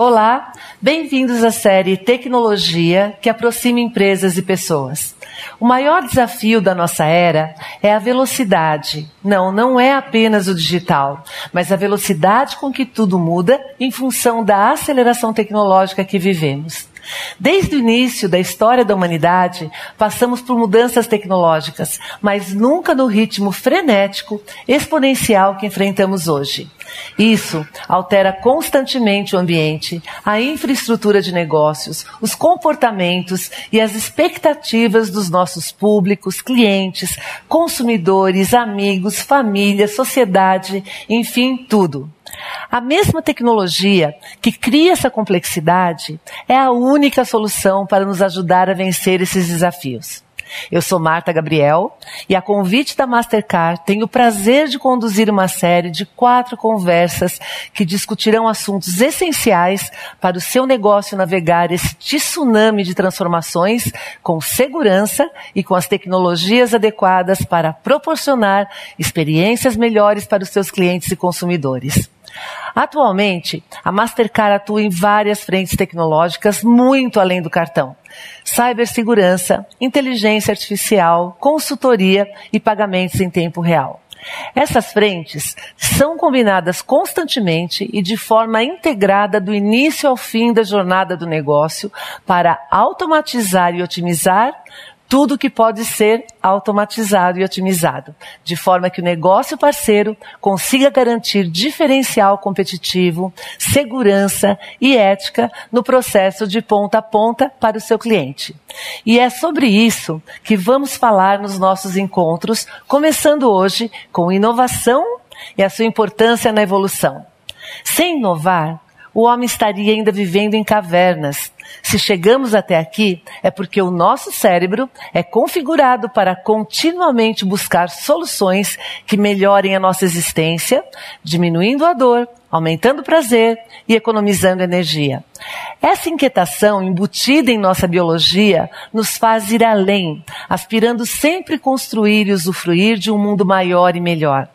Olá, bem-vindos à série Tecnologia que aproxima empresas e pessoas. O maior desafio da nossa era é a velocidade. Não, não é apenas o digital, mas a velocidade com que tudo muda em função da aceleração tecnológica que vivemos. Desde o início da história da humanidade, passamos por mudanças tecnológicas, mas nunca no ritmo frenético, exponencial que enfrentamos hoje. Isso altera constantemente o ambiente, a infraestrutura de negócios, os comportamentos e as expectativas dos nossos públicos, clientes, consumidores, amigos, família, sociedade, enfim, tudo. A mesma tecnologia que cria essa complexidade é a única solução para nos ajudar a vencer esses desafios. Eu sou Marta Gabriel e, a convite da Mastercard, tenho o prazer de conduzir uma série de quatro conversas que discutirão assuntos essenciais para o seu negócio navegar esse tsunami de transformações com segurança e com as tecnologias adequadas para proporcionar experiências melhores para os seus clientes e consumidores. Atualmente, a Mastercard atua em várias frentes tecnológicas muito além do cartão. Cibersegurança, inteligência artificial, consultoria e pagamentos em tempo real. Essas frentes são combinadas constantemente e de forma integrada do início ao fim da jornada do negócio para automatizar e otimizar tudo que pode ser automatizado e otimizado, de forma que o negócio parceiro consiga garantir diferencial competitivo, segurança e ética no processo de ponta a ponta para o seu cliente. E é sobre isso que vamos falar nos nossos encontros, começando hoje com inovação e a sua importância na evolução. Sem inovar, o homem estaria ainda vivendo em cavernas. Se chegamos até aqui, é porque o nosso cérebro é configurado para continuamente buscar soluções que melhorem a nossa existência, diminuindo a dor, aumentando o prazer e economizando energia. Essa inquietação embutida em nossa biologia nos faz ir além, aspirando sempre construir e usufruir de um mundo maior e melhor.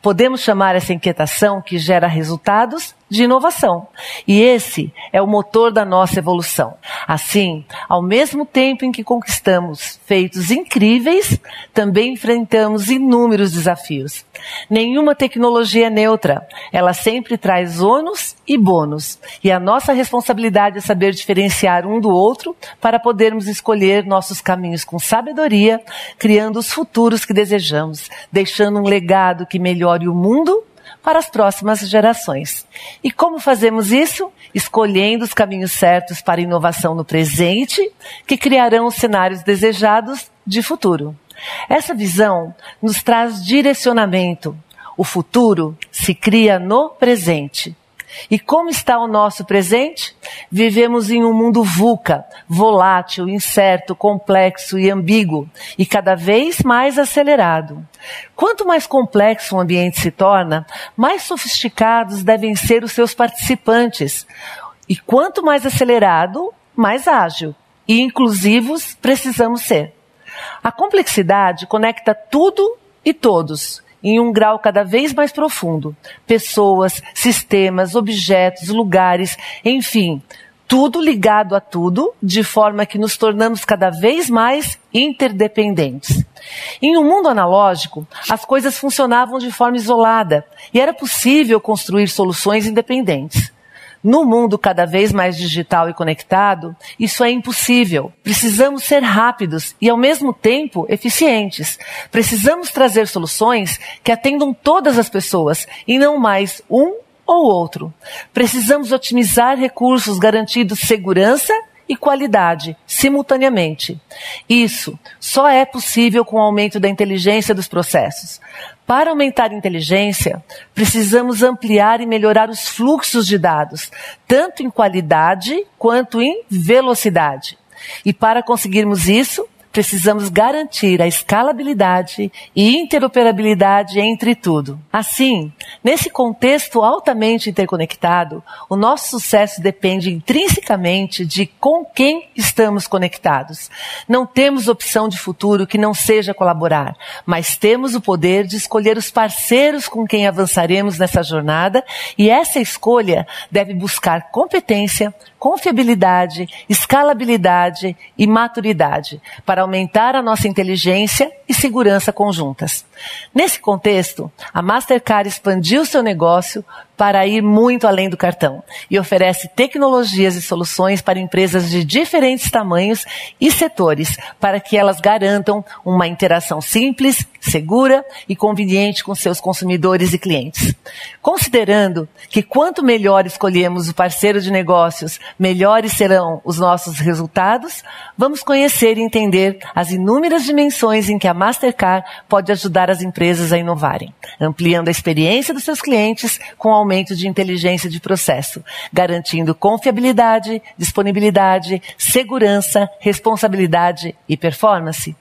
Podemos chamar essa inquietação que gera resultados de inovação. E esse é o motor da nossa evolução. Assim, ao mesmo tempo em que conquistamos feitos incríveis, também enfrentamos inúmeros desafios. Nenhuma tecnologia é neutra. Ela sempre traz ônus e bônus. E a nossa responsabilidade é saber diferenciar um do outro para podermos escolher nossos caminhos com sabedoria, criando os futuros que desejamos, deixando um legado que melhore o mundo para as próximas gerações. E como fazemos isso? Escolhendo os caminhos certos para inovação no presente, que criarão os cenários desejados de futuro. Essa visão nos traz direcionamento. O futuro se cria no presente. E como está o nosso presente? Vivemos em um mundo VUCA, volátil, incerto, complexo e ambíguo, e cada vez mais acelerado. Quanto mais complexo o ambiente se torna, mais sofisticados devem ser os seus participantes. E quanto mais acelerado, mais ágil e inclusivos precisamos ser. A complexidade conecta tudo e todos em um grau cada vez mais profundo. Pessoas, sistemas, objetos, lugares, enfim, tudo ligado a tudo, de forma que nos tornamos cada vez mais interdependentes. Em um mundo analógico, as coisas funcionavam de forma isolada e era possível construir soluções independentes. No mundo cada vez mais digital e conectado, isso é impossível. Precisamos ser rápidos e, ao mesmo tempo, eficientes. Precisamos trazer soluções que atendam todas as pessoas e não mais um ou outro. Precisamos otimizar recursos garantindo segurança e qualidade simultaneamente. Isso só é possível com o aumento da inteligência dos processos. Para aumentar a inteligência, precisamos ampliar e melhorar os fluxos de dados, tanto em qualidade quanto em velocidade. E para conseguirmos isso, precisamos garantir a escalabilidade e interoperabilidade entre tudo. Assim, nesse contexto altamente interconectado, o nosso sucesso depende intrinsecamente de com quem estamos conectados. Não temos opção de futuro que não seja colaborar, mas temos o poder de escolher os parceiros com quem avançaremos nessa jornada e essa escolha deve buscar competência, confiabilidade, escalabilidade e maturidade para aumentar a nossa inteligência e segurança conjuntas. Nesse contexto, a Mastercard expandiu seu negócio para ir muito além do cartão e oferece tecnologias e soluções para empresas de diferentes tamanhos e setores para que elas garantam uma interação simples, segura e conveniente com seus consumidores e clientes. Considerando que quanto melhor escolhemos o parceiro de negócios, melhores serão os nossos resultados, vamos conhecer e entender as inúmeras dimensões em que a Mastercard pode ajudar as empresas a inovarem, ampliando a experiência dos seus clientes com aumento de inteligência de processo, garantindo confiabilidade, disponibilidade, segurança, responsabilidade e performance.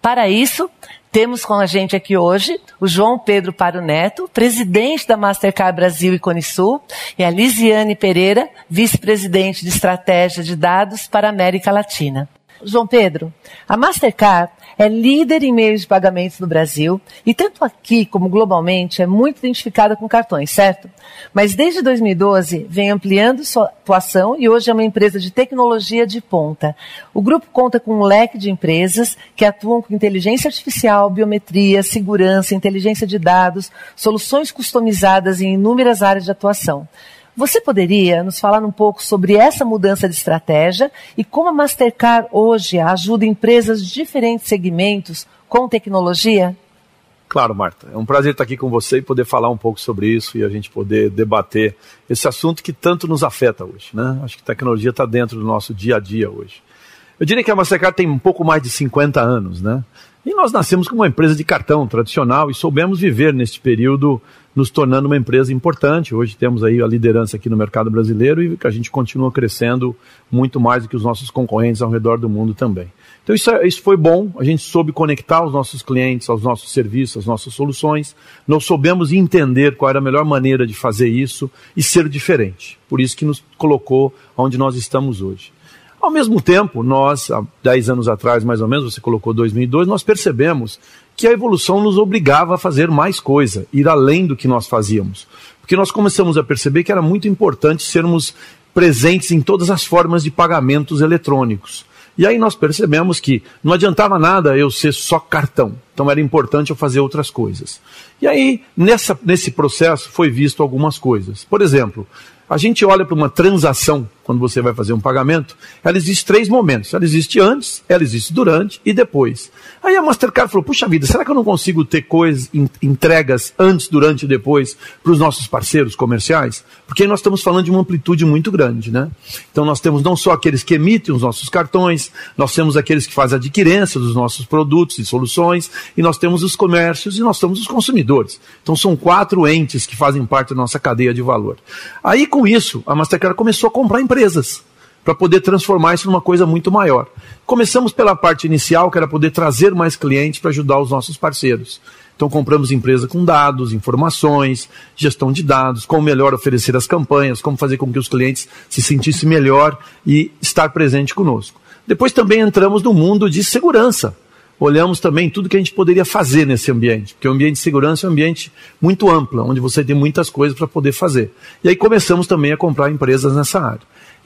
Para isso, temos com a gente aqui hoje o João Pedro Paro Neto, presidente da Mastercard Brasil e Conisul, e a Lisiane Pereira, vice-presidente de estratégia de dados para a América Latina. João Pedro, a Mastercard é líder em meios de pagamentos no Brasil e tanto aqui como globalmente é muito identificada com cartões, certo? Mas desde 2012 vem ampliando sua atuação e hoje é uma empresa de tecnologia de ponta. O grupo conta com um leque de empresas que atuam com inteligência artificial, biometria, segurança, inteligência de dados, soluções customizadas em inúmeras áreas de atuação. Você poderia nos falar um pouco sobre essa mudança de estratégia e como a Mastercard hoje ajuda empresas de diferentes segmentos com tecnologia? Claro, Marta. É um prazer estar aqui com você e poder falar um pouco sobre isso e a gente poder debater esse assunto que tanto nos afeta hoje. Né? Acho que tecnologia está dentro do nosso dia a dia hoje. Eu diria que a Mastercard tem um pouco mais de 50 anos, né? E nós nascemos como uma empresa de cartão tradicional e soubemos viver neste período nos tornando uma empresa importante. Hoje temos aí a liderança aqui no mercado brasileiro e que a gente continua crescendo muito mais do que os nossos concorrentes ao redor do mundo também. Então isso, é, isso foi bom, a gente soube conectar os nossos clientes aos nossos serviços, às nossas soluções, nós soubemos entender qual era a melhor maneira de fazer isso e ser diferente. Por isso que nos colocou onde nós estamos hoje. Ao mesmo tempo, nós, há 10 anos atrás, mais ou menos, você colocou 2002, nós percebemos que a evolução nos obrigava a fazer mais coisa, ir além do que nós fazíamos. Porque nós começamos a perceber que era muito importante sermos presentes em todas as formas de pagamentos eletrônicos. E aí nós percebemos que não adiantava nada eu ser só cartão. Então era importante eu fazer outras coisas. E aí, nessa, nesse processo, foi visto algumas coisas. Por exemplo, a gente olha para uma transação quando você vai fazer um pagamento, ela existe três momentos. Ela existe antes, ela existe durante e depois. Aí a Mastercard falou: puxa vida, será que eu não consigo ter coisas, entregas antes, durante e depois para os nossos parceiros comerciais? Porque aí nós estamos falando de uma amplitude muito grande, né? Então nós temos não só aqueles que emitem os nossos cartões, nós temos aqueles que fazem adquirência dos nossos produtos e soluções, e nós temos os comércios e nós temos os consumidores. Então são quatro entes que fazem parte da nossa cadeia de valor. Aí com isso, a Mastercard começou a comprar empresas empresas para poder transformar isso numa coisa muito maior. Começamos pela parte inicial, que era poder trazer mais clientes para ajudar os nossos parceiros. Então compramos empresa com dados, informações, gestão de dados, como melhor oferecer as campanhas, como fazer com que os clientes se sentissem melhor e estar presente conosco. Depois também entramos no mundo de segurança. Olhamos também tudo que a gente poderia fazer nesse ambiente, porque o ambiente de segurança é um ambiente muito amplo, onde você tem muitas coisas para poder fazer. E aí começamos também a comprar empresas nessa área.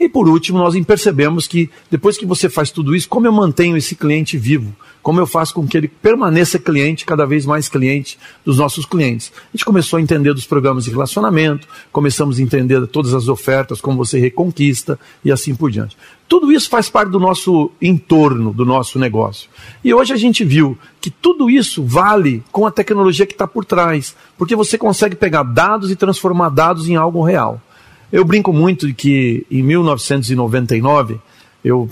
E por último, nós percebemos que depois que você faz tudo isso, como eu mantenho esse cliente vivo? Como eu faço com que ele permaneça cliente, cada vez mais cliente dos nossos clientes? A gente começou a entender dos programas de relacionamento, começamos a entender todas as ofertas, como você reconquista e assim por diante. Tudo isso faz parte do nosso entorno, do nosso negócio. E hoje a gente viu que tudo isso vale com a tecnologia que está por trás, porque você consegue pegar dados e transformar dados em algo real. Eu brinco muito de que em 1999 eu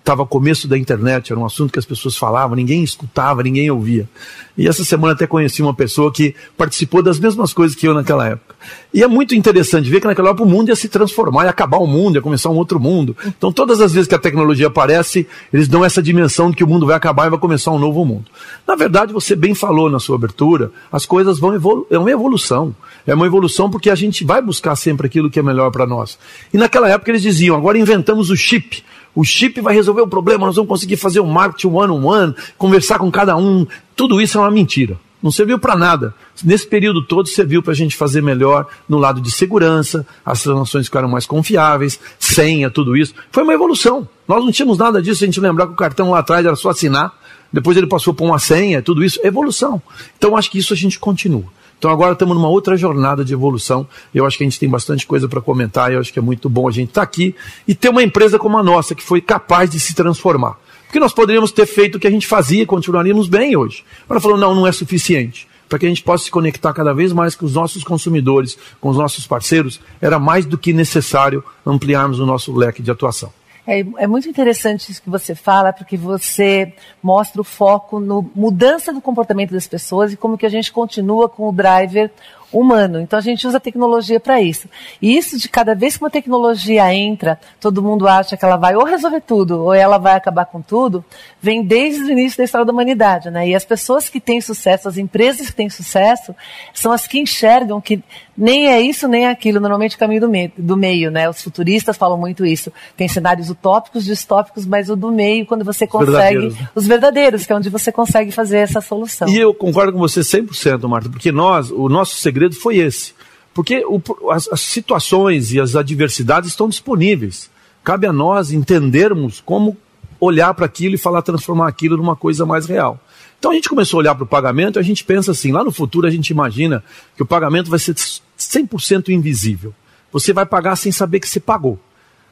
estava começo da internet, era um assunto que as pessoas falavam, ninguém escutava, ninguém ouvia. E essa semana até conheci uma pessoa que participou das mesmas coisas que eu naquela época. E é muito interessante ver que naquela época o mundo ia se transformar, ia acabar o mundo, ia começar um outro mundo. Então, todas as vezes que a tecnologia aparece, eles dão essa dimensão de que o mundo vai acabar e vai começar um novo mundo. Na verdade, você bem falou na sua abertura, as coisas vão evoluir, é uma evolução. É uma evolução porque a gente vai buscar sempre aquilo que é melhor para nós. E naquela época eles diziam: agora inventamos o chip. O chip vai resolver o problema, nós vamos conseguir fazer o marketing one-on-one, -on -one, conversar com cada um. Tudo isso é uma mentira. Não serviu para nada. Nesse período todo serviu para a gente fazer melhor no lado de segurança, as transações ficaram mais confiáveis, senha, tudo isso. Foi uma evolução. Nós não tínhamos nada disso, a gente lembrar que o cartão lá atrás era só assinar, depois ele passou por uma senha, tudo isso, evolução. Então acho que isso a gente continua. Então agora estamos numa outra jornada de evolução. Eu acho que a gente tem bastante coisa para comentar. Eu acho que é muito bom a gente estar tá aqui e ter uma empresa como a nossa que foi capaz de se transformar. Porque nós poderíamos ter feito o que a gente fazia e continuaríamos bem hoje. Ela falou, não, não é suficiente. Para que a gente possa se conectar cada vez mais com os nossos consumidores, com os nossos parceiros, era mais do que necessário ampliarmos o nosso leque de atuação. É, é, muito interessante isso que você fala, porque você mostra o foco no mudança do comportamento das pessoas e como que a gente continua com o driver humano. Então a gente usa a tecnologia para isso. E isso de cada vez que uma tecnologia entra, todo mundo acha que ela vai ou resolver tudo, ou ela vai acabar com tudo, vem desde o início da história da humanidade, né? E as pessoas que têm sucesso, as empresas que têm sucesso, são as que enxergam que nem é isso nem é aquilo, normalmente o caminho do meio, do meio, né? Os futuristas falam muito isso. Tem cenários utópicos, distópicos, mas o do meio, quando você consegue, verdadeiros, né? os verdadeiros, que é onde você consegue fazer essa solução. E eu concordo com você 100%, Marta, porque nós, o nosso segredo foi esse. Porque o, as, as situações e as adversidades estão disponíveis. Cabe a nós entendermos como olhar para aquilo e falar transformar aquilo numa coisa mais real. Então a gente começou a olhar para o pagamento e a gente pensa assim, lá no futuro a gente imagina que o pagamento vai ser 100% invisível. Você vai pagar sem saber que você pagou.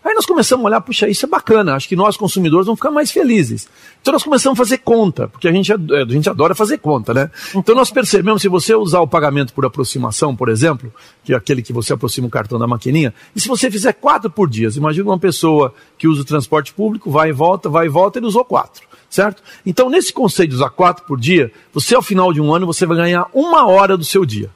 Aí nós começamos a olhar, puxa, isso é bacana, acho que nós consumidores vamos ficar mais felizes. Então nós começamos a fazer conta, porque a gente, a gente adora fazer conta, né? Então nós percebemos, se você usar o pagamento por aproximação, por exemplo, que é aquele que você aproxima o cartão da maquininha, e se você fizer quatro por dia, imagina uma pessoa que usa o transporte público, vai e volta, vai e volta, ele usou quatro certo? Então, nesse conceito de usar quatro por dia, você ao final de um ano você vai ganhar uma hora do seu dia.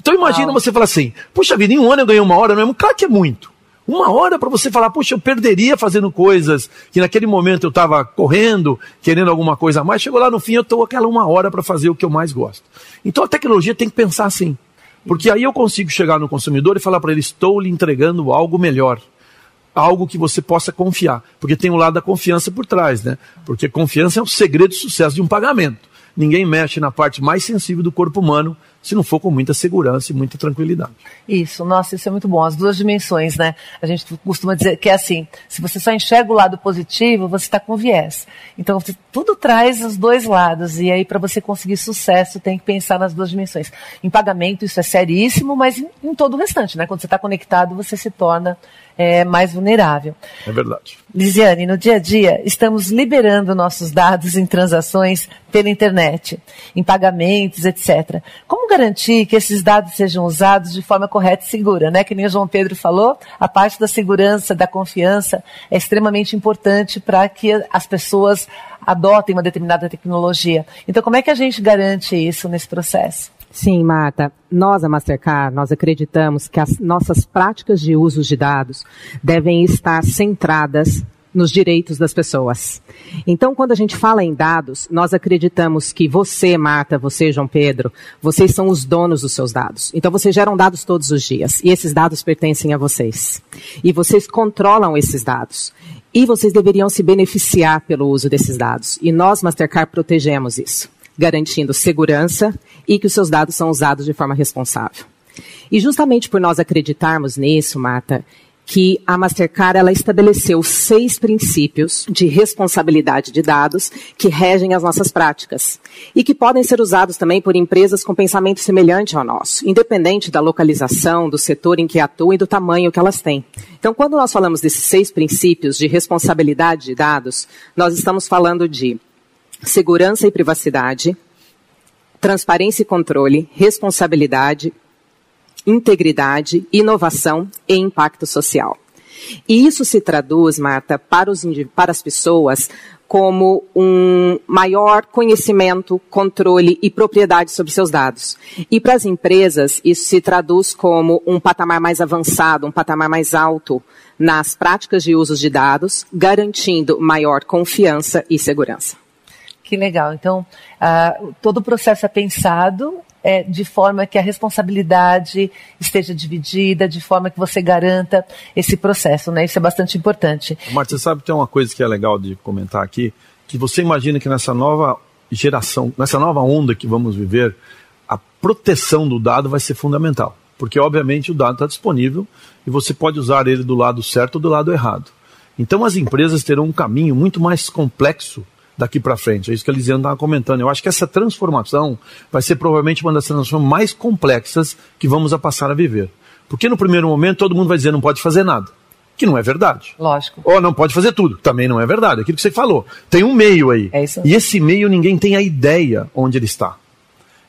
Então imagina você falar assim, puxa vida, em um ano eu ganhei uma hora, não é? Claro que é muito. Uma hora para você falar, puxa, eu perderia fazendo coisas que naquele momento eu estava correndo, querendo alguma coisa a mais, chegou lá no fim eu estou aquela uma hora para fazer o que eu mais gosto. Então a tecnologia tem que pensar assim. Porque aí eu consigo chegar no consumidor e falar para ele, estou lhe entregando algo melhor algo que você possa confiar. Porque tem o lado da confiança por trás, né? Porque confiança é o segredo do sucesso de um pagamento. Ninguém mexe na parte mais sensível do corpo humano se não for com muita segurança e muita tranquilidade. Isso, nossa, isso é muito bom. As duas dimensões, né? A gente costuma dizer que é assim: se você só enxerga o lado positivo, você está com viés. Então, tudo traz os dois lados. E aí, para você conseguir sucesso, tem que pensar nas duas dimensões. Em pagamento, isso é seríssimo, mas em, em todo o restante, né? Quando você está conectado, você se torna é, mais vulnerável. É verdade. Lisiane, no dia a dia, estamos liberando nossos dados em transações pela internet, em pagamentos, etc. Como garantir que esses dados sejam usados de forma correta e segura? Né? Que nem o João Pedro falou, a parte da segurança, da confiança é extremamente importante para que as pessoas adotem uma determinada tecnologia. Então, como é que a gente garante isso nesse processo? Sim, Marta. Nós, a Mastercard, nós acreditamos que as nossas práticas de uso de dados devem estar centradas nos direitos das pessoas. Então, quando a gente fala em dados, nós acreditamos que você, Marta, você, João Pedro, vocês são os donos dos seus dados. Então, vocês geram dados todos os dias e esses dados pertencem a vocês. E vocês controlam esses dados. E vocês deveriam se beneficiar pelo uso desses dados. E nós, Mastercard, protegemos isso garantindo segurança e que os seus dados são usados de forma responsável. E justamente por nós acreditarmos nisso, Marta, que a Mastercard ela estabeleceu seis princípios de responsabilidade de dados que regem as nossas práticas e que podem ser usados também por empresas com pensamento semelhante ao nosso, independente da localização, do setor em que atuam e do tamanho que elas têm. Então, quando nós falamos desses seis princípios de responsabilidade de dados, nós estamos falando de segurança e privacidade, transparência e controle, responsabilidade, integridade, inovação e impacto social. E isso se traduz, Marta, para, os, para as pessoas como um maior conhecimento, controle e propriedade sobre seus dados. E para as empresas, isso se traduz como um patamar mais avançado, um patamar mais alto nas práticas de uso de dados, garantindo maior confiança e segurança. Que legal. Então, uh, todo o processo é pensado é, de forma que a responsabilidade esteja dividida, de forma que você garanta esse processo, né? Isso é bastante importante. Marta, você sabe que tem uma coisa que é legal de comentar aqui, que você imagina que nessa nova geração, nessa nova onda que vamos viver, a proteção do dado vai ser fundamental. Porque, obviamente, o dado está disponível e você pode usar ele do lado certo ou do lado errado. Então, as empresas terão um caminho muito mais complexo daqui para frente. É isso que a Lisiane estava comentando. Eu acho que essa transformação vai ser provavelmente uma das transformações mais complexas que vamos a passar a viver. Porque no primeiro momento todo mundo vai dizer não pode fazer nada. Que não é verdade. Lógico. Ou não pode fazer tudo. Também não é verdade. Aquilo que você falou. Tem um meio aí. É isso. E esse meio ninguém tem a ideia onde ele está.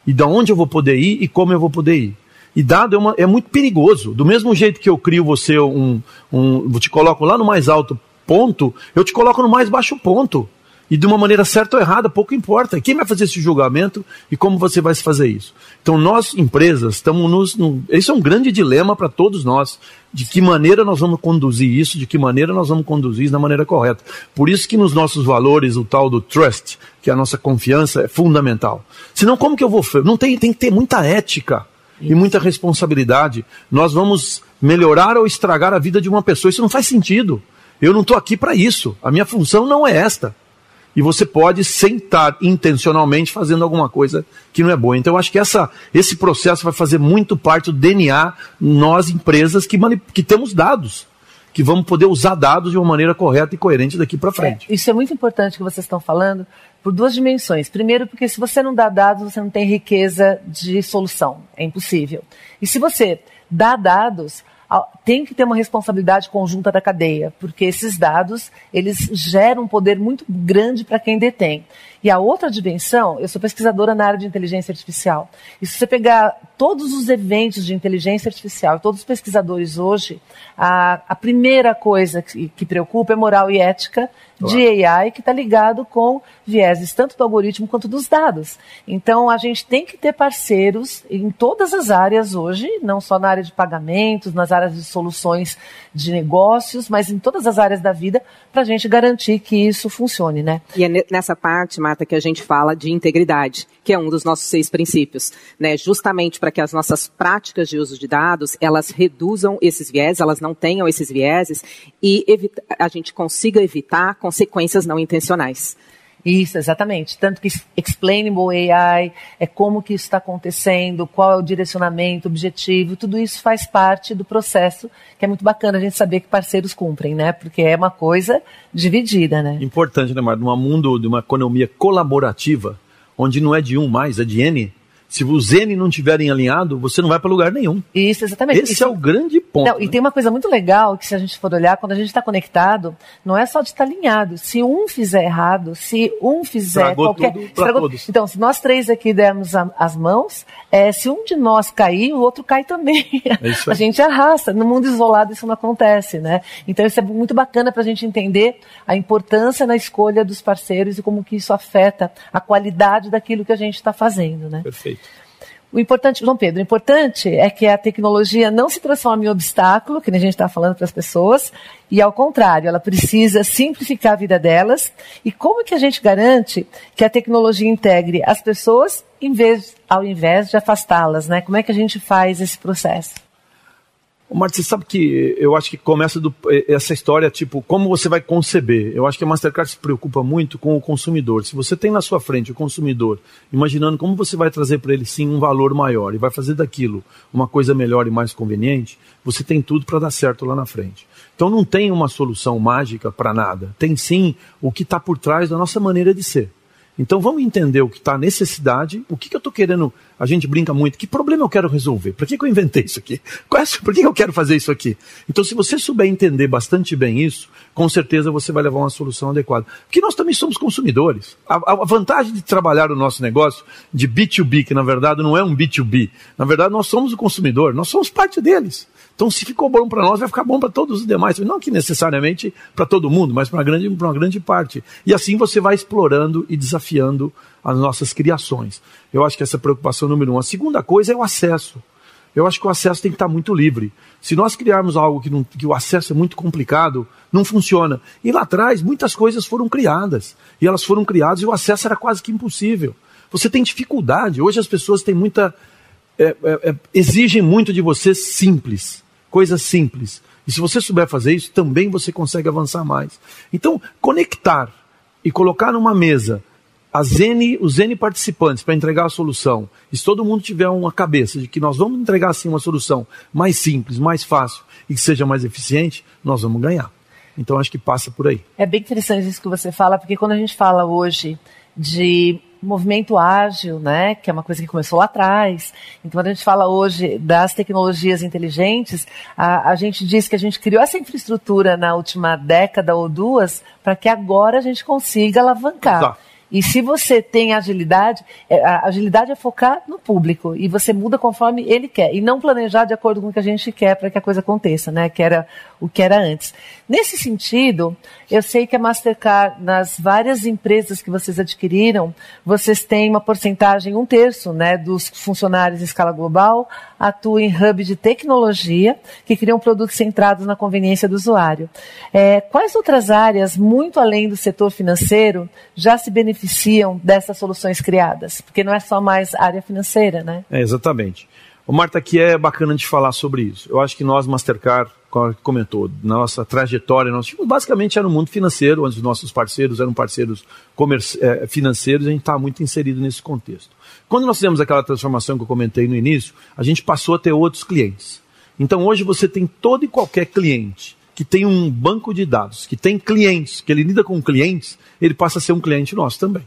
E da onde eu vou poder ir e como eu vou poder ir. E dado é, uma, é muito perigoso. Do mesmo jeito que eu crio você um, um. Te coloco lá no mais alto ponto, eu te coloco no mais baixo ponto. E de uma maneira certa ou errada, pouco importa. Quem vai fazer esse julgamento e como você vai fazer isso? Então, nós, empresas, estamos nos. No, esse é um grande dilema para todos nós. De que maneira nós vamos conduzir isso, de que maneira nós vamos conduzir isso da maneira correta. Por isso que nos nossos valores, o tal do trust, que é a nossa confiança, é fundamental. Senão, como que eu vou. Não tem, tem que ter muita ética e muita responsabilidade. Nós vamos melhorar ou estragar a vida de uma pessoa. Isso não faz sentido. Eu não estou aqui para isso. A minha função não é esta e você pode sentar intencionalmente fazendo alguma coisa que não é boa. Então, eu acho que essa, esse processo vai fazer muito parte do DNA nós, empresas, que, que temos dados que vamos poder usar dados de uma maneira correta e coerente daqui para frente. É, isso é muito importante que vocês estão falando por duas dimensões. Primeiro, porque se você não dá dados, você não tem riqueza de solução. É impossível. E se você dá dados, tem que ter uma responsabilidade conjunta da cadeia, porque esses dados, eles geram um poder muito grande para quem detém. E a outra dimensão, eu sou pesquisadora na área de inteligência artificial. E se você pegar todos os eventos de inteligência artificial, todos os pesquisadores hoje, a, a primeira coisa que, que, preocupa é moral e ética de AI, que está ligado com vieses tanto do algoritmo quanto dos dados. Então, a gente tem que ter parceiros em todas as áreas hoje, não só na área de pagamentos, nas áreas de soluções de negócios, mas em todas as áreas da vida, para a gente garantir que isso funcione, né? E é nessa parte, Que a gente fala de integridade, que é um dos nossos seis princípios, né? Justamente para que as nossas práticas de uso de dados, elas reduzam esses vieses, elas não tenham esses vieses e a gente consiga evitar consequências não intencionais. Isso, exatamente. Tanto que explainable AI é como que isso está acontecendo, qual é o direcionamento, objetivo, tudo isso faz parte do processo, que é muito bacana a gente saber que parceiros cumprem, né? Porque é uma coisa dividida, né? Importante, né, Mar? Num mundo de uma economia colaborativa, onde não é de um mais, é de N, se os N não estiverem alinhados, você não vai para lugar nenhum. Isso, exatamente. Esse Isso... é o grande ponto. Não, né? E tem uma coisa muito legal que se a gente for olhar, quando a gente está conectado, não é só de estar tá alinhado. Se um fizer errado, se um fizer Estragou qualquer... Tudo todos. Então, se nós três aqui dermos a, as mãos, é, se um de nós cair, o outro cai também. É a gente arrasta. No mundo isolado isso não acontece, né? Então isso é muito bacana para a gente entender a importância na escolha dos parceiros e como que isso afeta a qualidade daquilo que a gente está fazendo, né? Perfeito. O importante, João Pedro, o importante é que a tecnologia não se transforme em obstáculo, que a gente está falando para as pessoas, e ao contrário, ela precisa simplificar a vida delas. E como que a gente garante que a tecnologia integre as pessoas em vez, ao invés de afastá-las, né? Como é que a gente faz esse processo? Marta, você sabe que eu acho que começa do, essa história, tipo, como você vai conceber. Eu acho que a Mastercard se preocupa muito com o consumidor. Se você tem na sua frente o consumidor, imaginando como você vai trazer para ele sim um valor maior e vai fazer daquilo uma coisa melhor e mais conveniente, você tem tudo para dar certo lá na frente. Então não tem uma solução mágica para nada. Tem sim o que está por trás da nossa maneira de ser. Então vamos entender o que está a necessidade, o que, que eu estou querendo. A gente brinca muito, que problema eu quero resolver? Para que, que eu inventei isso aqui? É, por que, que eu quero fazer isso aqui? Então, se você souber entender bastante bem isso, com certeza você vai levar uma solução adequada. Porque nós também somos consumidores. A, a vantagem de trabalhar o nosso negócio de B2B, que na verdade não é um B2B, na verdade nós somos o consumidor, nós somos parte deles. Então, se ficou bom para nós, vai ficar bom para todos os demais. Não que necessariamente para todo mundo, mas para grande, uma grande parte. E assim você vai explorando e desafiando as nossas criações. Eu acho que essa é a preocupação número um. A segunda coisa é o acesso. Eu acho que o acesso tem que estar muito livre. Se nós criarmos algo que, não, que o acesso é muito complicado, não funciona. E lá atrás, muitas coisas foram criadas. E elas foram criadas e o acesso era quase que impossível. Você tem dificuldade. Hoje as pessoas têm muita. É, é, é, exigem muito de você simples coisas simples. E se você souber fazer isso, também você consegue avançar mais. Então, conectar e colocar numa mesa as N, os N participantes para entregar a solução, e se todo mundo tiver uma cabeça de que nós vamos entregar assim uma solução mais simples, mais fácil e que seja mais eficiente, nós vamos ganhar. Então acho que passa por aí. É bem interessante isso que você fala, porque quando a gente fala hoje de movimento ágil, né, que é uma coisa que começou lá atrás. Então, quando a gente fala hoje das tecnologias inteligentes, a, a gente diz que a gente criou essa infraestrutura na última década ou duas para que agora a gente consiga alavancar. E se você tem agilidade, é, a agilidade é focar no público e você muda conforme ele quer e não planejar de acordo com o que a gente quer para que a coisa aconteça, né? Que era o que era antes. Nesse sentido, eu sei que a Mastercard, nas várias empresas que vocês adquiriram, vocês têm uma porcentagem, um terço, né, dos funcionários em escala global atuam em hub de tecnologia que criam produtos centrados na conveniência do usuário. É, quais outras áreas, muito além do setor financeiro, já se beneficiam dessas soluções criadas? Porque não é só mais área financeira, né? É, exatamente. O Marta, aqui é bacana de falar sobre isso. Eu acho que nós, Mastercard, comentou, na nossa trajetória, nós tínhamos, basicamente era no mundo financeiro, onde os nossos parceiros eram parceiros é, financeiros, a gente está muito inserido nesse contexto. Quando nós fizemos aquela transformação que eu comentei no início, a gente passou a ter outros clientes. Então hoje você tem todo e qualquer cliente que tem um banco de dados, que tem clientes, que ele lida com clientes, ele passa a ser um cliente nosso também.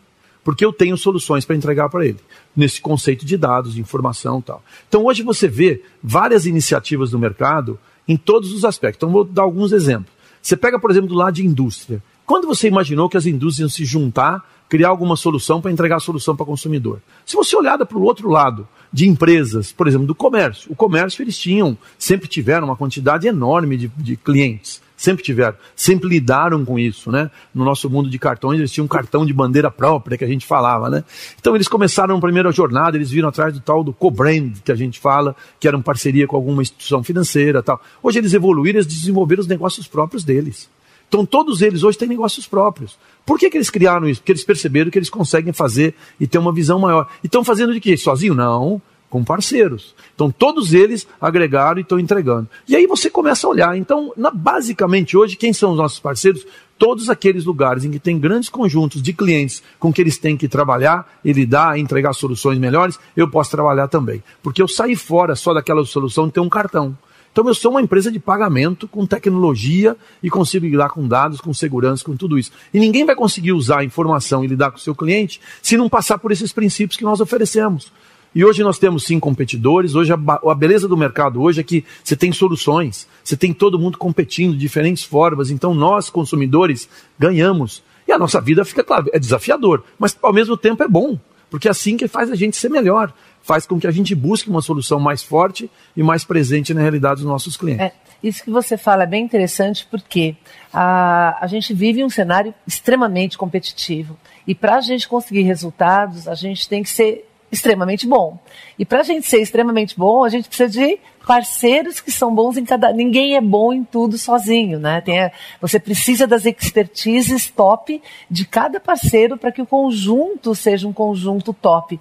Porque eu tenho soluções para entregar para ele, nesse conceito de dados, de informação tal. Então hoje você vê várias iniciativas no mercado em todos os aspectos. Então, vou dar alguns exemplos. Você pega, por exemplo, do lado de indústria. Quando você imaginou que as indústrias iam se juntar, criar alguma solução para entregar a solução para o consumidor? Se você olhar para o outro lado, de empresas, por exemplo, do comércio. O comércio, eles tinham, sempre tiveram uma quantidade enorme de, de clientes sempre tiveram, sempre lidaram com isso, né? No nosso mundo de cartões, eles tinham um cartão de bandeira própria que a gente falava, né? Então eles começaram a primeira jornada, eles viram atrás do tal do co-brand que a gente fala, que era uma parceria com alguma instituição financeira, tal. Hoje eles evoluíram, eles desenvolveram os negócios próprios deles. Então todos eles hoje têm negócios próprios. Por que, que eles criaram isso? Porque eles perceberam que eles conseguem fazer e ter uma visão maior. E estão fazendo de quê? Sozinho? Não com parceiros. Então, todos eles agregaram e estão entregando. E aí você começa a olhar. Então, na, basicamente, hoje, quem são os nossos parceiros? Todos aqueles lugares em que tem grandes conjuntos de clientes com que eles têm que trabalhar e lidar, entregar soluções melhores, eu posso trabalhar também. Porque eu saí fora só daquela solução de ter um cartão. Então eu sou uma empresa de pagamento com tecnologia e consigo lidar com dados, com segurança, com tudo isso. E ninguém vai conseguir usar a informação e lidar com o seu cliente se não passar por esses princípios que nós oferecemos. E hoje nós temos sim competidores. Hoje a, a, beleza do mercado hoje é que você tem soluções, você tem todo mundo competindo de diferentes formas. Então nós consumidores ganhamos e a nossa vida fica claro é desafiador, mas ao mesmo tempo é bom, porque é assim que faz a gente ser melhor, faz com que a gente busque uma solução mais forte e mais presente na realidade dos nossos clientes. É, isso que você fala é bem interessante porque a, a gente vive um cenário extremamente competitivo e para a gente conseguir resultados a gente tem que ser extremamente bom. E para a gente ser extremamente bom, a gente precisa de parceiros que são bons em cada. Ninguém é bom em tudo sozinho, né? Tem, você precisa das expertises top de cada parceiro para que o conjunto seja um conjunto top.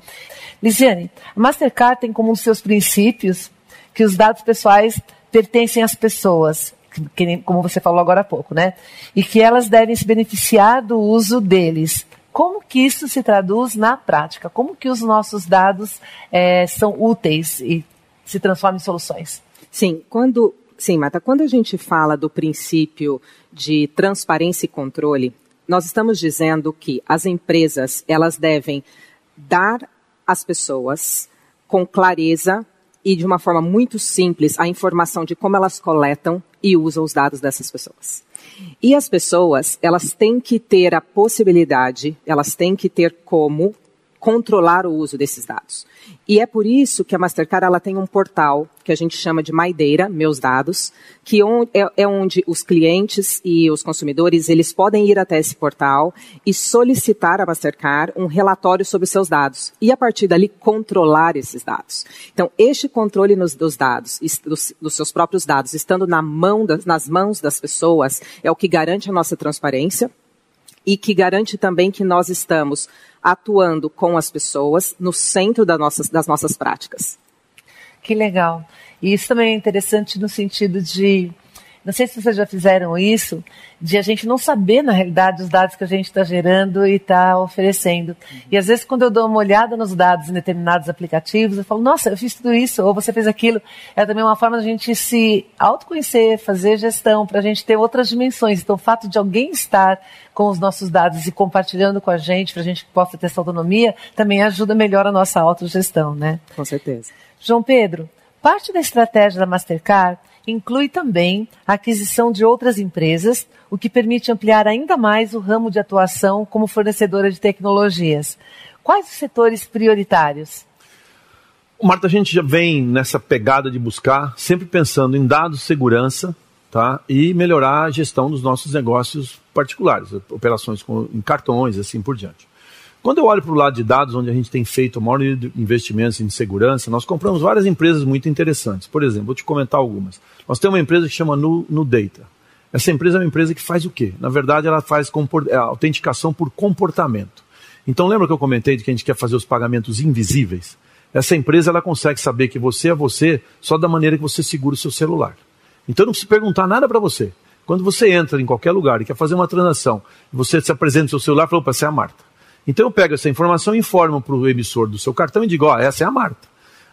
Lisiane, a Mastercard tem como um dos seus princípios que os dados pessoais pertencem às pessoas, como você falou agora há pouco, né? E que elas devem se beneficiar do uso deles. Como que isso se traduz na prática? Como que os nossos dados é, são úteis e se transformam em soluções? Sim, quando, sim, Mata, quando a gente fala do princípio de transparência e controle, nós estamos dizendo que as empresas elas devem dar às pessoas com clareza e de uma forma muito simples a informação de como elas coletam e usam os dados dessas pessoas. E as pessoas, elas têm que ter a possibilidade, elas têm que ter como controlar o uso desses dados. E é por isso que a Mastercard ela tem um portal que a gente chama de MyData, Meus Dados, que é, é onde os clientes e os consumidores eles podem ir até esse portal e solicitar à Mastercard um relatório sobre seus dados e a partir dali controlar esses dados. Então, este controle nos, dos dados, dos, dos, seus próprios dados, estando na mão das, nas mãos das pessoas, é o que garante a nossa transparência e que garante também que nós estamos atuando com as pessoas no centro das nossas, das nossas práticas. Que legal. E isso também é interessante no sentido de não sei se vocês já fizeram isso, de a gente não saber, na realidade, os dados que a gente está gerando e está oferecendo. E às vezes, quando eu dou uma olhada nos dados em determinados aplicativos, eu falo, nossa, eu fiz tudo isso, ou você fez aquilo. É também uma forma da gente se autoconhecer, fazer gestão, para a gente ter outras dimensões. Então, o fato de alguém estar com os nossos dados e compartilhando com a gente, para a gente que possa ter essa autonomia, também ajuda melhor a nossa autogestão, né? Com certeza. João Pedro, parte da estratégia da Mastercard inclui também a aquisição de outras empresas, o que permite ampliar ainda mais o ramo de atuação como fornecedora de tecnologias. Quais os setores prioritários? Marta, a gente já vem nessa pegada de buscar, sempre pensando em dados, segurança, tá? E melhorar a gestão dos nossos negócios particulares, operações com, em cartões, assim por diante. Quando eu olho para o lado de dados, onde a gente tem feito o maior investimentos em segurança, nós compramos várias empresas muito interessantes. Por exemplo, vou te comentar algumas. Nós temos uma empresa que chama NuData. Essa empresa é uma empresa que faz o quê? Na verdade, ela faz é, autenticação por comportamento. Então, lembra que eu comentei de que a gente quer fazer os pagamentos invisíveis? Essa empresa ela consegue saber que você é você só da maneira que você segura o seu celular. Então, não precisa perguntar nada para você. Quando você entra em qualquer lugar e quer fazer uma transação, você se apresenta no seu celular e fala, opa, você é a Marta. Então eu pego essa informação e informo para o emissor do seu cartão e digo, ó, oh, essa é a Marta.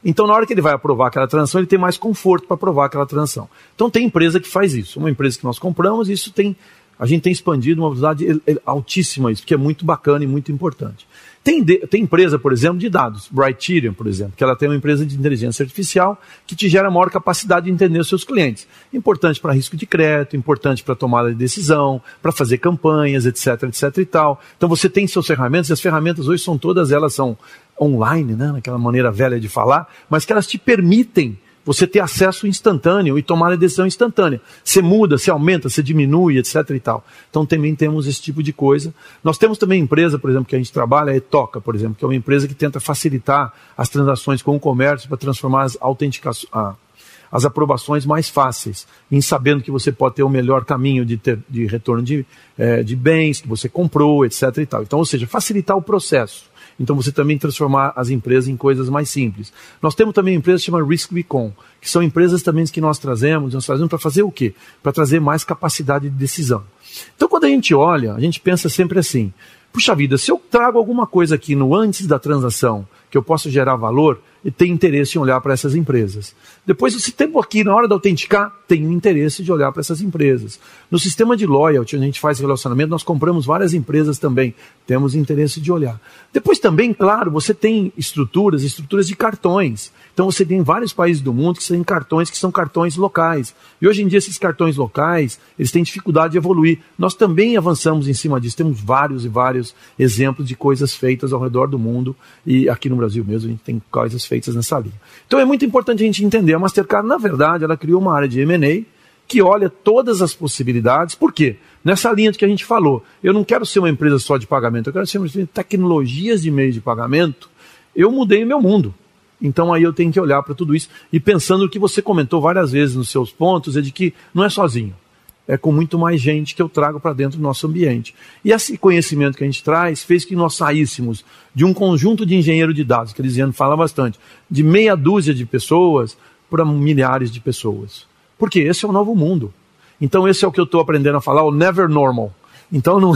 Então, na hora que ele vai aprovar aquela transação, ele tem mais conforto para aprovar aquela transação. Então, tem empresa que faz isso. Uma empresa que nós compramos, isso tem. A gente tem expandido uma velocidade altíssima, isso, que é muito bacana e muito importante. Tem, de, tem empresa, por exemplo, de dados, Brighterion, por exemplo, que ela tem uma empresa de inteligência artificial que te gera maior capacidade de entender os seus clientes. Importante para risco de crédito, importante para tomada de decisão, para fazer campanhas, etc, etc e tal. Então você tem suas ferramentas, e as ferramentas hoje são todas elas são online, né, naquela maneira velha de falar, mas que elas te permitem você ter acesso instantâneo e tomar a decisão instantânea. Você muda, você aumenta, você diminui, etc. e tal. Então também temos esse tipo de coisa. Nós temos também empresa, por exemplo, que a gente trabalha, a Etoca, por exemplo, que é uma empresa que tenta facilitar as transações com o comércio para transformar as autenticações. as aprovações mais fáceis, em sabendo que você pode ter o melhor caminho de, ter, de retorno de, é, de bens que você comprou, etc. e tal. Então, ou seja, facilitar o processo. Então você também transformar as empresas em coisas mais simples. Nós temos também empresas chamam Risk Recon, que são empresas também que nós trazemos, nós trazemos para fazer o quê? Para trazer mais capacidade de decisão. Então quando a gente olha, a gente pensa sempre assim, puxa vida, se eu trago alguma coisa aqui no antes da transação que eu possa gerar valor, e tem interesse em olhar para essas empresas. Depois, se tempo aqui, na hora de autenticar, tem interesse de olhar para essas empresas. No sistema de loyalty, onde a gente faz relacionamento, nós compramos várias empresas também. Temos interesse de olhar. Depois também, claro, você tem estruturas, estruturas de cartões. Então você tem vários países do mundo que têm cartões que são cartões locais. E hoje em dia esses cartões locais, eles têm dificuldade de evoluir. Nós também avançamos em cima disso. Temos vários e vários exemplos de coisas feitas ao redor do mundo. E aqui no Brasil mesmo a gente tem coisas feitas nessa linha. Então é muito importante a gente entender, a Mastercard, na verdade, ela criou uma área de M&A que olha todas as possibilidades. Por quê? Nessa linha que a gente falou, eu não quero ser uma empresa só de pagamento, eu quero ser uma empresa de tecnologias de meio de pagamento. Eu mudei o meu mundo. Então aí eu tenho que olhar para tudo isso e pensando o que você comentou várias vezes nos seus pontos, é de que não é sozinho é com muito mais gente que eu trago para dentro do nosso ambiente. E esse conhecimento que a gente traz fez que nós saíssemos de um conjunto de engenheiro de dados, que eles fala bastante, de meia dúzia de pessoas para milhares de pessoas. Porque esse é o novo mundo. Então esse é o que eu estou aprendendo a falar, o never normal. Então não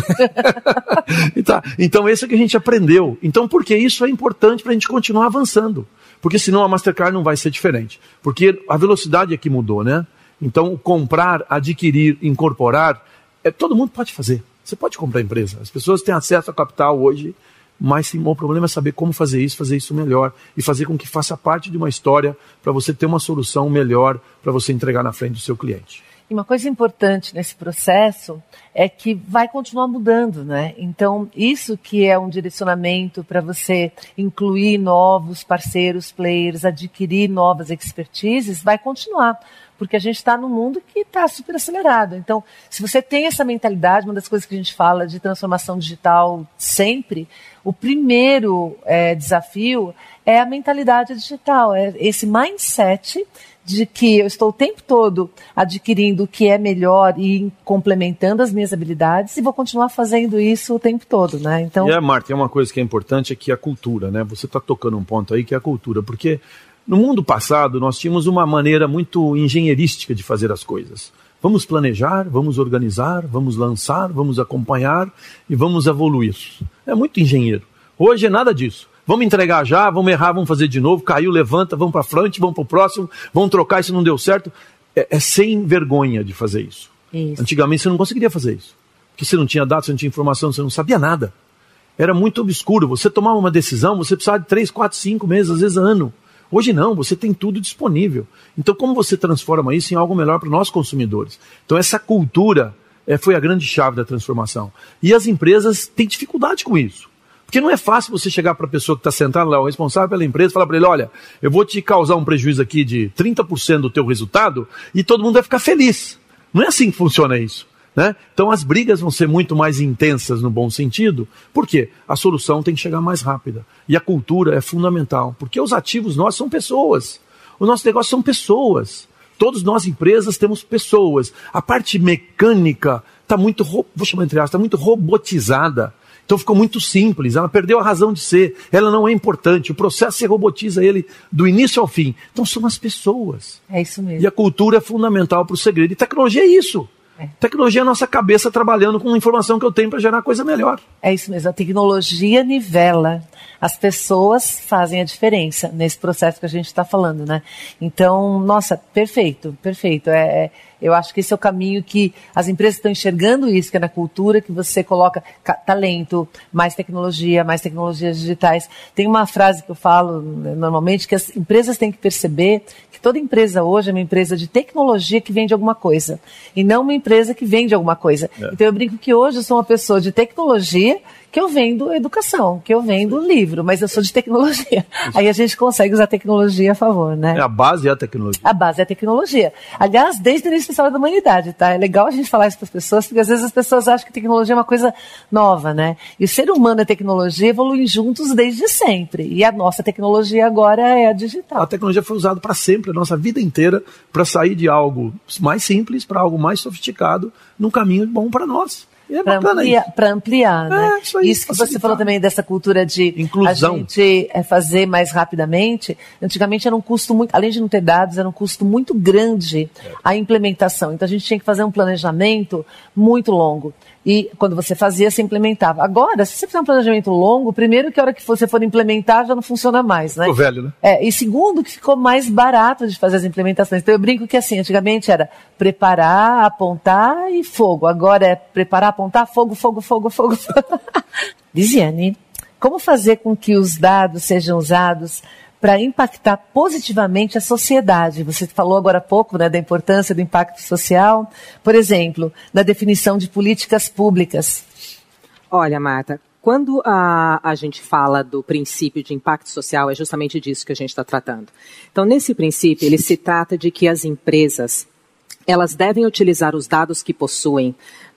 então, então esse é que a gente aprendeu. Então porque isso é importante para a gente continuar avançando. Porque senão a Mastercard não vai ser diferente. Porque a velocidade aqui mudou, né? Então, comprar, adquirir, incorporar, é, todo mundo pode fazer. Você pode comprar empresa. As pessoas têm acesso a capital hoje, mas sim, o problema é saber como fazer isso, fazer isso melhor e fazer com que faça parte de uma história para você ter uma solução melhor para você entregar na frente do seu cliente. E uma coisa importante nesse processo é que vai continuar mudando, né? Então, isso que é um direcionamento para você incluir novos parceiros, players, adquirir novas expertises, vai continuar. Porque a gente está num mundo que está super acelerado. Então, se você tem essa mentalidade, uma das coisas que a gente fala de transformação digital sempre, o primeiro é, desafio é a mentalidade digital, é esse mindset de que eu estou o tempo todo adquirindo o que é melhor e complementando as minhas habilidades e vou continuar fazendo isso o tempo todo, né? Então... E é, Marta, é uma coisa que é importante é que a cultura, né? Você está tocando um ponto aí que é a cultura, porque no mundo passado nós tínhamos uma maneira muito engenheirística de fazer as coisas. Vamos planejar, vamos organizar, vamos lançar, vamos acompanhar e vamos evoluir. É muito engenheiro. Hoje é nada disso. Vamos entregar já, vamos errar, vamos fazer de novo, caiu, levanta, vamos para frente, vamos para o próximo, vamos trocar se não deu certo. É, é, sem vergonha de fazer isso. isso. Antigamente você não conseguiria fazer isso. Porque você não tinha dados, você não tinha informação, você não sabia nada. Era muito obscuro. Você tomava uma decisão, você precisava de três, quatro, cinco meses, às vezes ano. Hoje não, você tem tudo disponível. Então, como você transforma isso em algo melhor para nós consumidores? Então, essa cultura é, foi a grande chave da transformação. E as empresas têm dificuldade com isso. Porque não é fácil você chegar para a pessoa que está sentada lá, o responsável pela empresa, falar para ele: olha, eu vou te causar um prejuízo aqui de 30% do teu resultado e todo mundo vai ficar feliz. Não é assim que funciona isso. Né? Então as brigas vão ser muito mais intensas no bom sentido. Por quê? A solução tem que chegar mais rápida. E a cultura é fundamental. Porque os ativos nossos são pessoas. O nosso negócio são pessoas. Todos nós, empresas, temos pessoas. A parte mecânica está muito, vou chamar entre aspas, está muito robotizada. Então ficou muito simples, ela perdeu a razão de ser, ela não é importante, o processo se robotiza ele do início ao fim. Então são as pessoas. É isso mesmo. E a cultura é fundamental para o segredo. E tecnologia é isso. Tecnologia é a nossa cabeça trabalhando com a informação que eu tenho para gerar coisa melhor. É isso mesmo, a tecnologia nivela. As pessoas fazem a diferença nesse processo que a gente está falando, né? Então, nossa, perfeito, perfeito. É, é eu acho que esse é o caminho que as empresas estão enxergando isso, que é na cultura que você coloca talento, mais tecnologia, mais tecnologias digitais. Tem uma frase que eu falo né, normalmente que as empresas têm que perceber que toda empresa hoje é uma empresa de tecnologia que vende alguma coisa e não uma empresa que vende alguma coisa. É. Então eu brinco que hoje eu sou uma pessoa de tecnologia que eu vendo educação, que eu vendo livro, mas eu sou de tecnologia. Aí a gente consegue usar a tecnologia a favor, né? É, a base é a tecnologia. A base é a tecnologia. Aliás, desde o início da história da humanidade, tá? É legal a gente falar isso para as pessoas, porque às vezes as pessoas acham que tecnologia é uma coisa nova, né? E o ser humano e a tecnologia evoluem juntos desde sempre. E a nossa tecnologia agora é a digital. A tecnologia foi usada para sempre, a nossa vida inteira, para sair de algo mais simples para algo mais sofisticado, num caminho bom para nós. É para ampliar, ampliar, né? É, isso, aí, isso que você falou também dessa cultura de Inclusão. a gente é, fazer mais rapidamente. Antigamente era um custo muito, além de não ter dados, era um custo muito grande a implementação. Então a gente tinha que fazer um planejamento muito longo. E quando você fazia, você implementava. Agora, se você fizer um planejamento longo, primeiro que a hora que você for implementar já não funciona mais, né? Ficou velho, né? É, e segundo que ficou mais barato de fazer as implementações. Então eu brinco que assim, antigamente era preparar, apontar e fogo. Agora é preparar, apontar, fogo, fogo, fogo, fogo. Lisiane, como fazer com que os dados sejam usados para impactar positivamente a sociedade. Você falou agora há pouco né, da importância do impacto social, por exemplo, na definição de políticas públicas. Olha, Marta, quando a, a gente fala do princípio de impacto social, é justamente disso que a gente está tratando. Então, nesse princípio, ele se trata de que as empresas elas devem utilizar os dados que possuem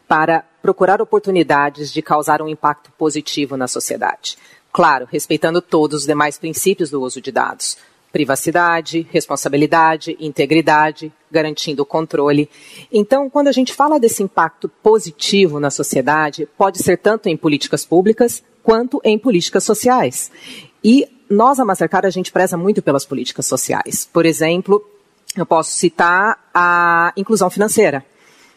para procurar oportunidades de causar um impacto positivo na sociedade. Claro, respeitando todos os demais princípios do uso de dados. Privacidade, responsabilidade, integridade, garantindo o controle. Então, quando a gente fala desse impacto positivo na sociedade, pode ser tanto em políticas públicas quanto em políticas sociais. E nós, a Mastercard, a gente preza muito pelas políticas sociais. Por exemplo, eu posso citar a inclusão financeira.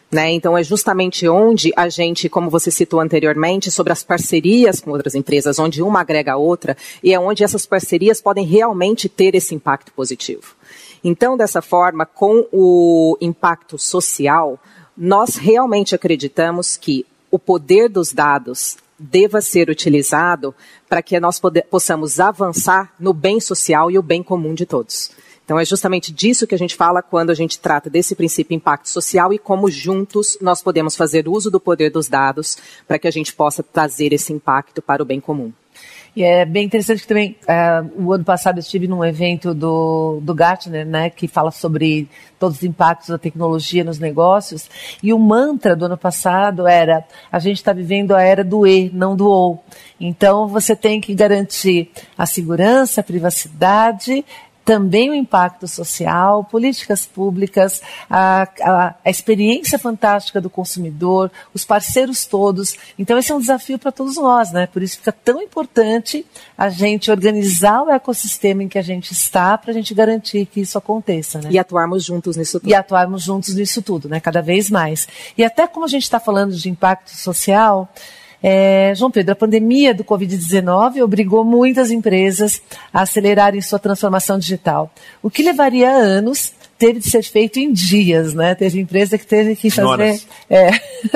Né? Então, é justamente onde a gente, como você citou anteriormente, sobre as parcerias com outras empresas, onde uma agrega a outra, e é onde essas parcerias podem realmente ter esse impacto positivo. Então, dessa forma, com o impacto social, nós realmente acreditamos que o poder dos dados deva ser utilizado para que nós possamos avançar no bem social e o bem comum de todos. Então, é justamente disso que a gente fala quando a gente trata desse princípio impacto social e como juntos nós podemos fazer uso do poder dos dados para que a gente possa trazer esse impacto para o bem comum. E é bem interessante que também, uh, o ano passado eu estive num evento do, do Gartner, né, que fala sobre todos os impactos da tecnologia nos negócios, e o mantra do ano passado era, a gente está vivendo a era do E, não do OU. Então, você tem que garantir a segurança, a privacidade, também o impacto social, políticas públicas, a, a, a, experiência fantástica do consumidor, os parceiros todos. Então, esse é um desafio para todos nós, né? Por isso fica tão importante a gente organizar o ecossistema em que a gente está para a gente garantir que isso aconteça, né? E atuarmos juntos nisso tudo. E atuarmos juntos nisso tudo, né? Cada vez mais. E até como a gente está falando de impacto social, é, João Pedro, a pandemia do Covid-19 obrigou muitas empresas a acelerarem sua transformação digital. O que levaria anos teve de ser feito em dias, né? Teve empresa que teve que fazer. É.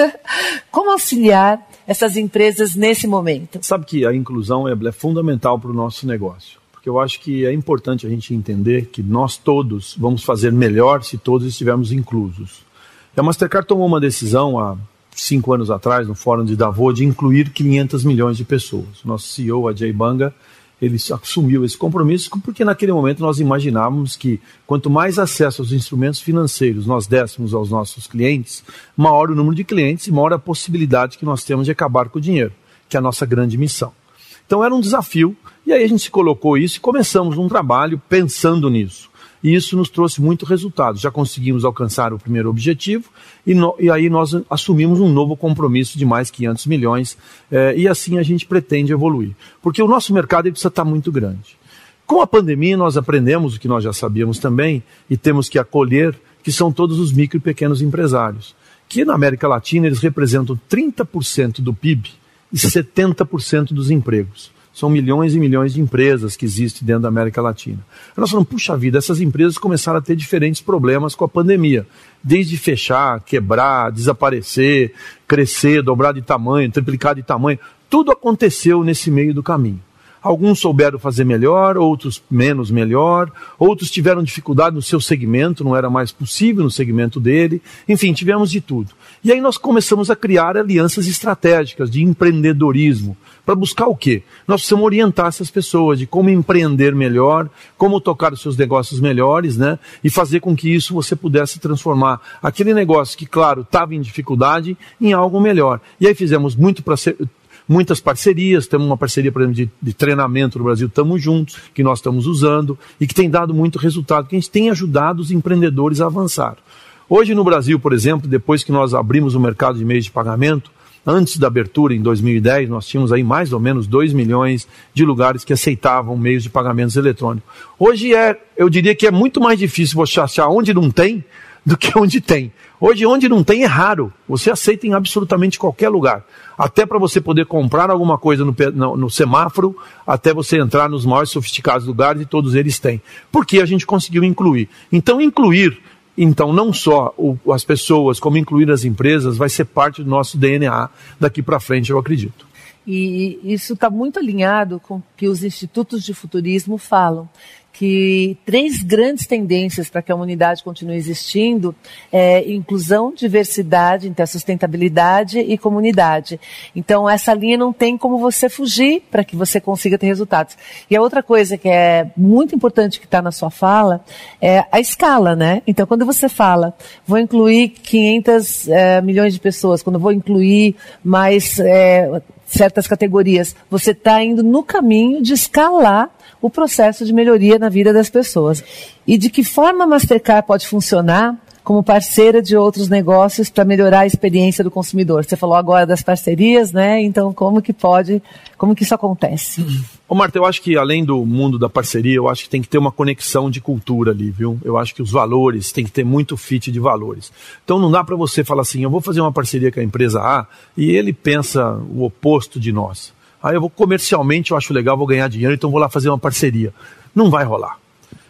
Como auxiliar essas empresas nesse momento? Sabe que a inclusão é, é fundamental para o nosso negócio. Porque eu acho que é importante a gente entender que nós todos vamos fazer melhor se todos estivermos inclusos. A Mastercard tomou uma decisão há cinco anos atrás, no fórum de Davos, de incluir 500 milhões de pessoas. Nosso CEO, Ajay Banga, ele assumiu esse compromisso porque naquele momento nós imaginávamos que quanto mais acesso aos instrumentos financeiros nós dessemos aos nossos clientes, maior o número de clientes e maior a possibilidade que nós temos de acabar com o dinheiro, que é a nossa grande missão. Então era um desafio e aí a gente se colocou isso e começamos um trabalho pensando nisso e isso nos trouxe muito resultado. Já conseguimos alcançar o primeiro objetivo e, no, e aí nós assumimos um novo compromisso de mais 500 milhões eh, e assim a gente pretende evoluir. Porque o nosso mercado precisa estar muito grande. Com a pandemia nós aprendemos o que nós já sabíamos também e temos que acolher que são todos os micro e pequenos empresários, que na América Latina eles representam 30% do PIB e 70% dos empregos. São milhões e milhões de empresas que existem dentro da América Latina. Nós falamos, puxa vida, essas empresas começaram a ter diferentes problemas com a pandemia. Desde fechar, quebrar, desaparecer, crescer, dobrar de tamanho, triplicar de tamanho. Tudo aconteceu nesse meio do caminho. Alguns souberam fazer melhor, outros menos melhor, outros tiveram dificuldade no seu segmento, não era mais possível no segmento dele. Enfim, tivemos de tudo. E aí nós começamos a criar alianças estratégicas de empreendedorismo. Para buscar o quê? Nós precisamos orientar essas pessoas de como empreender melhor, como tocar os seus negócios melhores, né? E fazer com que isso você pudesse transformar aquele negócio que, claro, estava em dificuldade em algo melhor. E aí fizemos muito para ser muitas parcerias, temos uma parceria, por exemplo, de, de treinamento no Brasil, estamos juntos, que nós estamos usando e que tem dado muito resultado, que a gente tem ajudado os empreendedores a avançar. Hoje no Brasil, por exemplo, depois que nós abrimos o mercado de meios de pagamento, antes da abertura em 2010, nós tínhamos aí mais ou menos 2 milhões de lugares que aceitavam meios de pagamentos eletrônicos. Hoje é, eu diria que é muito mais difícil você achar onde não tem do que onde tem. Hoje, onde não tem é raro. Você aceita em absolutamente qualquer lugar. Até para você poder comprar alguma coisa no, no, no, semáforo, até você entrar nos mais sofisticados lugares, e todos eles têm. Porque a gente conseguiu incluir. Então, incluir, então, não só o, as pessoas, como incluir as empresas, vai ser parte do nosso DNA daqui para frente, eu acredito. E isso está muito alinhado com o que os institutos de futurismo falam que três grandes tendências para que a humanidade continue existindo é inclusão, diversidade, então sustentabilidade e comunidade. Então essa linha não tem como você fugir para que você consiga ter resultados. E a outra coisa que é muito importante que está na sua fala é a escala, né? Então quando você fala, vou incluir 500 é, milhões de pessoas, quando vou incluir mais é, certas categorias, você está indo no caminho de escalar o processo de melhoria na vida das pessoas. E de que forma a Mastercard pode funcionar como parceira de outros negócios para melhorar a experiência do consumidor. Você falou agora das parcerias, né? Então, como que pode, como que isso acontece? Ô Marta, eu acho que além do mundo da parceria, eu acho que tem que ter uma conexão de cultura ali, viu? Eu acho que os valores, tem que ter muito fit de valores. Então não dá para você falar assim, eu vou fazer uma parceria com a empresa A e ele pensa o oposto de nós. Aí eu vou comercialmente, eu acho legal, vou ganhar dinheiro, então vou lá fazer uma parceria. Não vai rolar.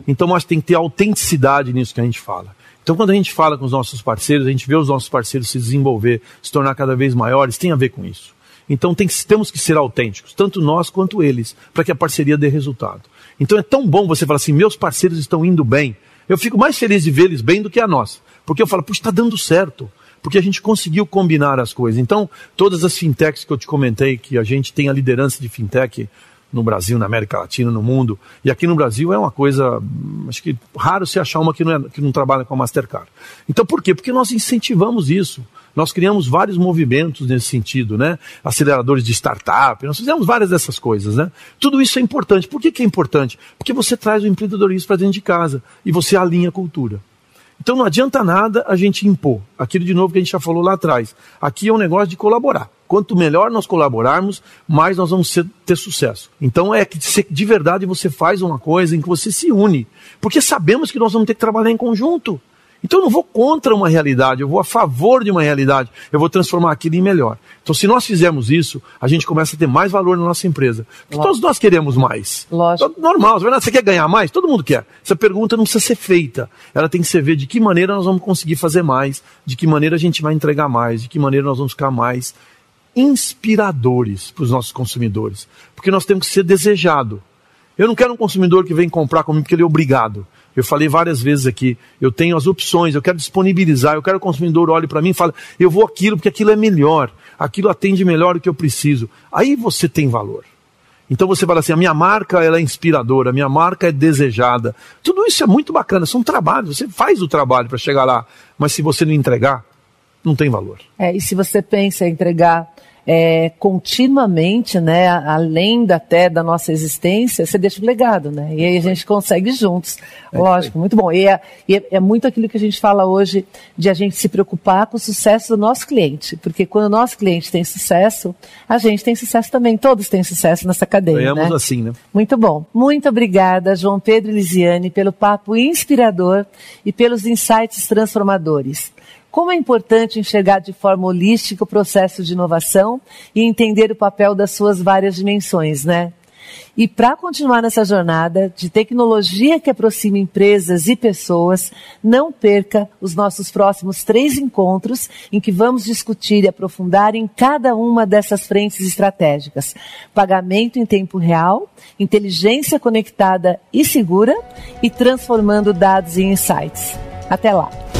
Então, acho que tem que ter autenticidade nisso que a gente fala. Então, quando a gente fala com os nossos parceiros, a gente vê os nossos parceiros se desenvolver, se tornar cada vez maiores, tem a ver com isso. Então, tem, temos que ser autênticos, tanto nós quanto eles, para que a parceria dê resultado. Então, é tão bom você falar assim: meus parceiros estão indo bem. Eu fico mais feliz de vê-los bem do que a nós. Porque eu falo, puxa, está dando certo porque a gente conseguiu combinar as coisas. Então, todas as fintechs que eu te comentei, que a gente tem a liderança de fintech no Brasil, na América Latina, no mundo, e aqui no Brasil é uma coisa, acho que raro se achar uma que não, é, que não trabalha com a Mastercard. Então, por quê? Porque nós incentivamos isso. Nós criamos vários movimentos nesse sentido, né? Aceleradores de startup, nós fizemos várias dessas coisas, né? Tudo isso é importante. Por que, que é importante? Porque você traz o empreendedorismo para dentro de casa e você alinha a cultura. Então não adianta nada a gente impor. Aquilo de novo que a gente já falou lá atrás. Aqui é um negócio de colaborar. Quanto melhor nós colaborarmos, mais nós vamos ser, ter sucesso. Então é que de verdade você faz uma coisa em que você se une. Porque sabemos que nós vamos ter que trabalhar em conjunto. Então eu não vou contra uma realidade, eu vou a favor de uma realidade, eu vou transformar aquilo em melhor. Então, se nós fizermos isso, a gente começa a ter mais valor na nossa empresa. Porque todos nós queremos mais. Lógico. Normal, você quer ganhar mais? Todo mundo quer. Essa pergunta não precisa ser feita. Ela tem que ser ver de que maneira nós vamos conseguir fazer mais, de que maneira a gente vai entregar mais, de que maneira nós vamos ficar mais inspiradores para os nossos consumidores. Porque nós temos que ser desejado. Eu não quero um consumidor que vem comprar comigo porque ele é obrigado. Eu falei várias vezes aqui, eu tenho as opções, eu quero disponibilizar, eu quero que o consumidor olhe para mim e fale, eu vou aquilo porque aquilo é melhor, aquilo atende melhor o que eu preciso. Aí você tem valor. Então você fala assim, a minha marca ela é inspiradora, a minha marca é desejada. Tudo isso é muito bacana, são trabalhos, você faz o trabalho para chegar lá, mas se você não entregar, não tem valor. É, e se você pensa em entregar é, continuamente, né, além da, até da nossa existência, você deixa o legado, né? E aí a gente consegue juntos. É Lógico, muito bom. E é, e é, é, muito aquilo que a gente fala hoje de a gente se preocupar com o sucesso do nosso cliente. Porque quando o nosso cliente tem sucesso, a gente tem sucesso também. Todos têm sucesso nessa cadeia. Ganhamos né? assim, né? Muito bom. Muito obrigada, João Pedro Lisiane, pelo papo inspirador e pelos insights transformadores. Como é importante enxergar de forma holística o processo de inovação e entender o papel das suas várias dimensões, né? E para continuar nessa jornada de tecnologia que aproxima empresas e pessoas, não perca os nossos próximos três encontros em que vamos discutir e aprofundar em cada uma dessas frentes estratégicas: pagamento em tempo real, inteligência conectada e segura e transformando dados em insights. Até lá!